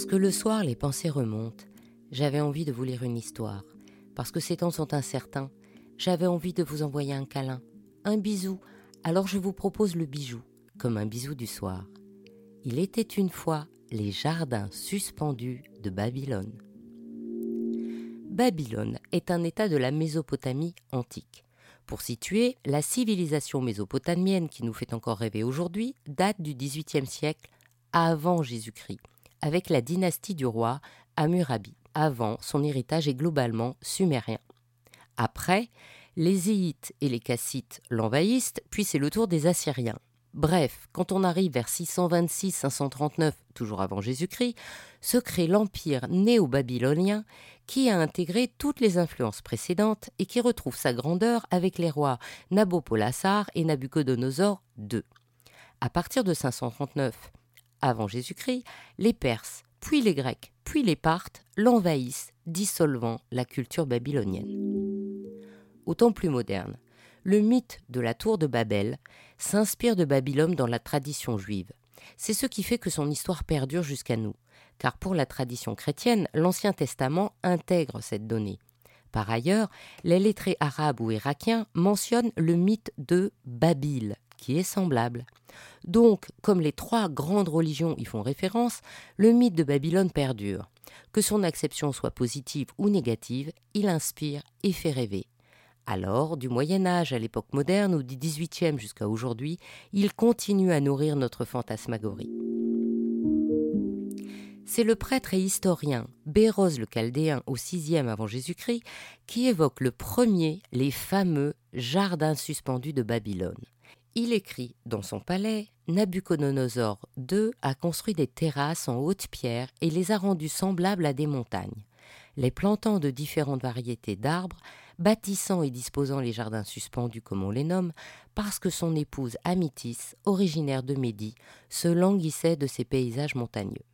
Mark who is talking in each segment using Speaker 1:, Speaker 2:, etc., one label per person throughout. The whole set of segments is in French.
Speaker 1: Parce que le soir, les pensées remontent, j'avais envie de vous lire une histoire. Parce que ces temps sont incertains, j'avais envie de vous envoyer un câlin, un bisou. Alors je vous propose le bijou, comme un bisou du soir. Il était une fois les jardins suspendus de Babylone. Babylone est un état de la Mésopotamie antique. Pour situer, la civilisation mésopotamienne qui nous fait encore rêver aujourd'hui date du XVIIIe siècle avant Jésus-Christ, avec la dynastie du roi Hammurabi. Avant, son héritage est globalement sumérien. Après, les Éites et les Cassites l'envahissent, puis c'est le tour des Assyriens. Bref, quand on arrive vers 626-539, toujours avant Jésus-Christ, se crée l'empire néo-babylonien qui a intégré toutes les influences précédentes et qui retrouve sa grandeur avec les rois Nabopolassar et Nabucodonosor II. À partir de 539 avant Jésus-Christ, les Perses, puis les Grecs, puis les Parthes l'envahissent, dissolvant la culture babylonienne. Au temps plus moderne, le mythe de la tour de Babel s'inspire de Babylone dans la tradition juive. C'est ce qui fait que son histoire perdure jusqu'à nous, car pour la tradition chrétienne, l'Ancien Testament intègre cette donnée. Par ailleurs, les lettrés arabes ou irakiens mentionnent le mythe de Babil, qui est semblable. Donc, comme les trois grandes religions y font référence, le mythe de Babylone perdure. Que son acception soit positive ou négative, il inspire et fait rêver. Alors, du Moyen Âge à l'époque moderne ou du XVIIIe jusqu'à aujourd'hui, il continue à nourrir notre fantasmagorie. C'est le prêtre et historien Béroz le Chaldéen au VIe avant Jésus-Christ qui évoque le premier les fameux jardins suspendus de Babylone. Il écrit dans son palais Nabucodonosor II a construit des terrasses en haute pierre et les a rendues semblables à des montagnes. Les plantant de différentes variétés d'arbres, bâtissant et disposant les jardins suspendus comme on les nomme, parce que son épouse Amitis, originaire de Médie, se languissait de ces paysages montagneux.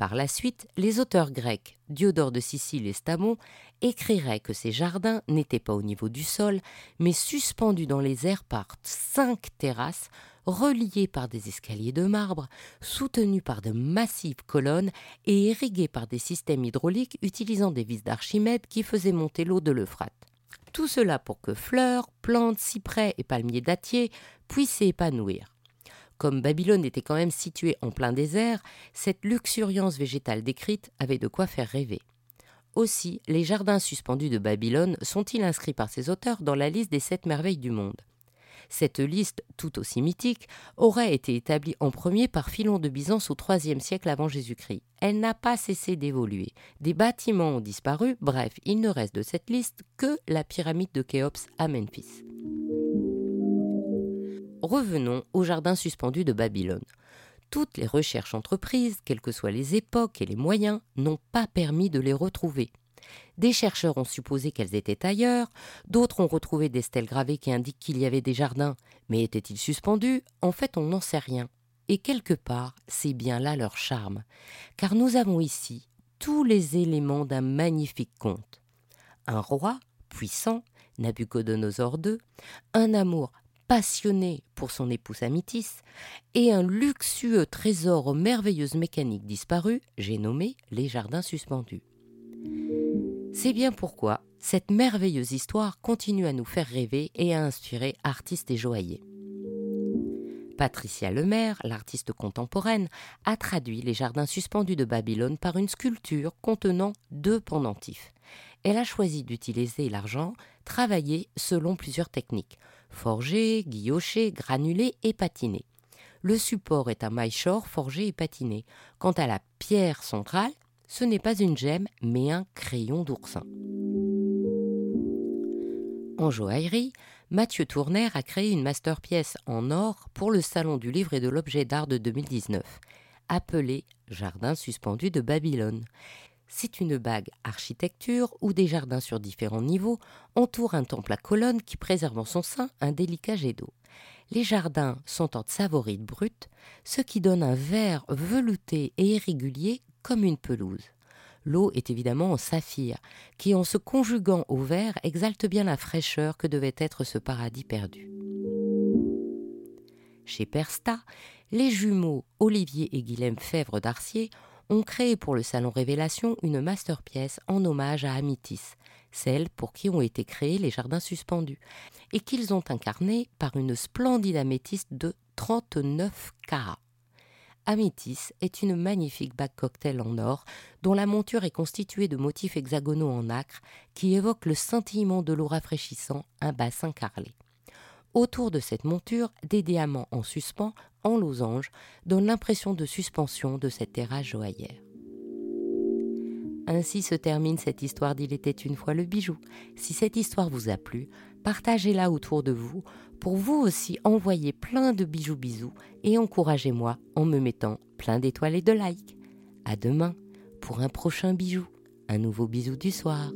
Speaker 1: Par la suite, les auteurs grecs, Diodore de Sicile et Stamon, écriraient que ces jardins n'étaient pas au niveau du sol, mais suspendus dans les airs par cinq terrasses, reliées par des escaliers de marbre, soutenus par de massives colonnes et irrigués par des systèmes hydrauliques utilisant des vis d'Archimède qui faisaient monter l'eau de l'Euphrate. Tout cela pour que fleurs, plantes, cyprès et palmiers dattiers puissent s'épanouir. Comme Babylone était quand même située en plein désert, cette luxuriance végétale décrite avait de quoi faire rêver. Aussi, les jardins suspendus de Babylone sont-ils inscrits par ses auteurs dans la liste des sept merveilles du monde Cette liste, tout aussi mythique, aurait été établie en premier par Philon de Byzance au IIIe siècle avant Jésus-Christ. Elle n'a pas cessé d'évoluer. Des bâtiments ont disparu, bref, il ne reste de cette liste que la pyramide de Khéops à Memphis. Revenons au jardin suspendu de Babylone. Toutes les recherches entreprises, quelles que soient les époques et les moyens, n'ont pas permis de les retrouver. Des chercheurs ont supposé qu'elles étaient ailleurs, d'autres ont retrouvé des stèles gravées qui indiquent qu'il y avait des jardins, mais étaient-ils suspendus? En fait, on n'en sait rien. Et quelque part, c'est bien là leur charme, car nous avons ici tous les éléments d'un magnifique conte. Un roi puissant, Nabucodonosor II, un amour passionné pour son épouse Amitis, et un luxueux trésor aux merveilleuses mécaniques disparues, j'ai nommé les jardins suspendus. C'est bien pourquoi cette merveilleuse histoire continue à nous faire rêver et à inspirer artistes et joailliers. Patricia Lemaire, l'artiste contemporaine, a traduit les jardins suspendus de Babylone par une sculpture contenant deux pendentifs. Elle a choisi d'utiliser l'argent travaillé selon plusieurs techniques forgé, guilloché, granulé et patiné. Le support est un maillechort forgé et patiné. Quant à la pierre centrale, ce n'est pas une gemme, mais un crayon d'oursin. En joaillerie, Mathieu Tourner a créé une masterpièce en or pour le Salon du livre et de l'objet d'art de 2019, appelée Jardin suspendu de Babylone. C'est une bague architecture où des jardins sur différents niveaux entourent un temple à colonnes qui préserve en son sein un délicat jet d'eau. Les jardins sont en savorite brute, ce qui donne un vert velouté et irrégulier comme une pelouse. L'eau est évidemment en saphir, qui en se conjuguant au vert exalte bien la fraîcheur que devait être ce paradis perdu. Chez Persta, les jumeaux Olivier et Guilhem Fèvre d'Arcier ont créé pour le Salon Révélation une masterpièce en hommage à Amitis, celle pour qui ont été créés les jardins suspendus, et qu'ils ont incarné par une splendide améthyste de 39 carats. Améthyste est une magnifique bague cocktail en or dont la monture est constituée de motifs hexagonaux en acre qui évoquent le scintillement de l'eau rafraîchissant un bassin carrelé. Autour de cette monture, des diamants en suspens, en losange, donnent l'impression de suspension de cette terrasse joaillère. Ainsi se termine cette histoire d'Il était une fois le bijou. Si cette histoire vous a plu, partagez-la autour de vous pour vous aussi envoyer plein de bijoux bisous et encouragez-moi en me mettant plein d'étoiles et de likes. À demain pour un prochain bijou, un nouveau bisou du soir.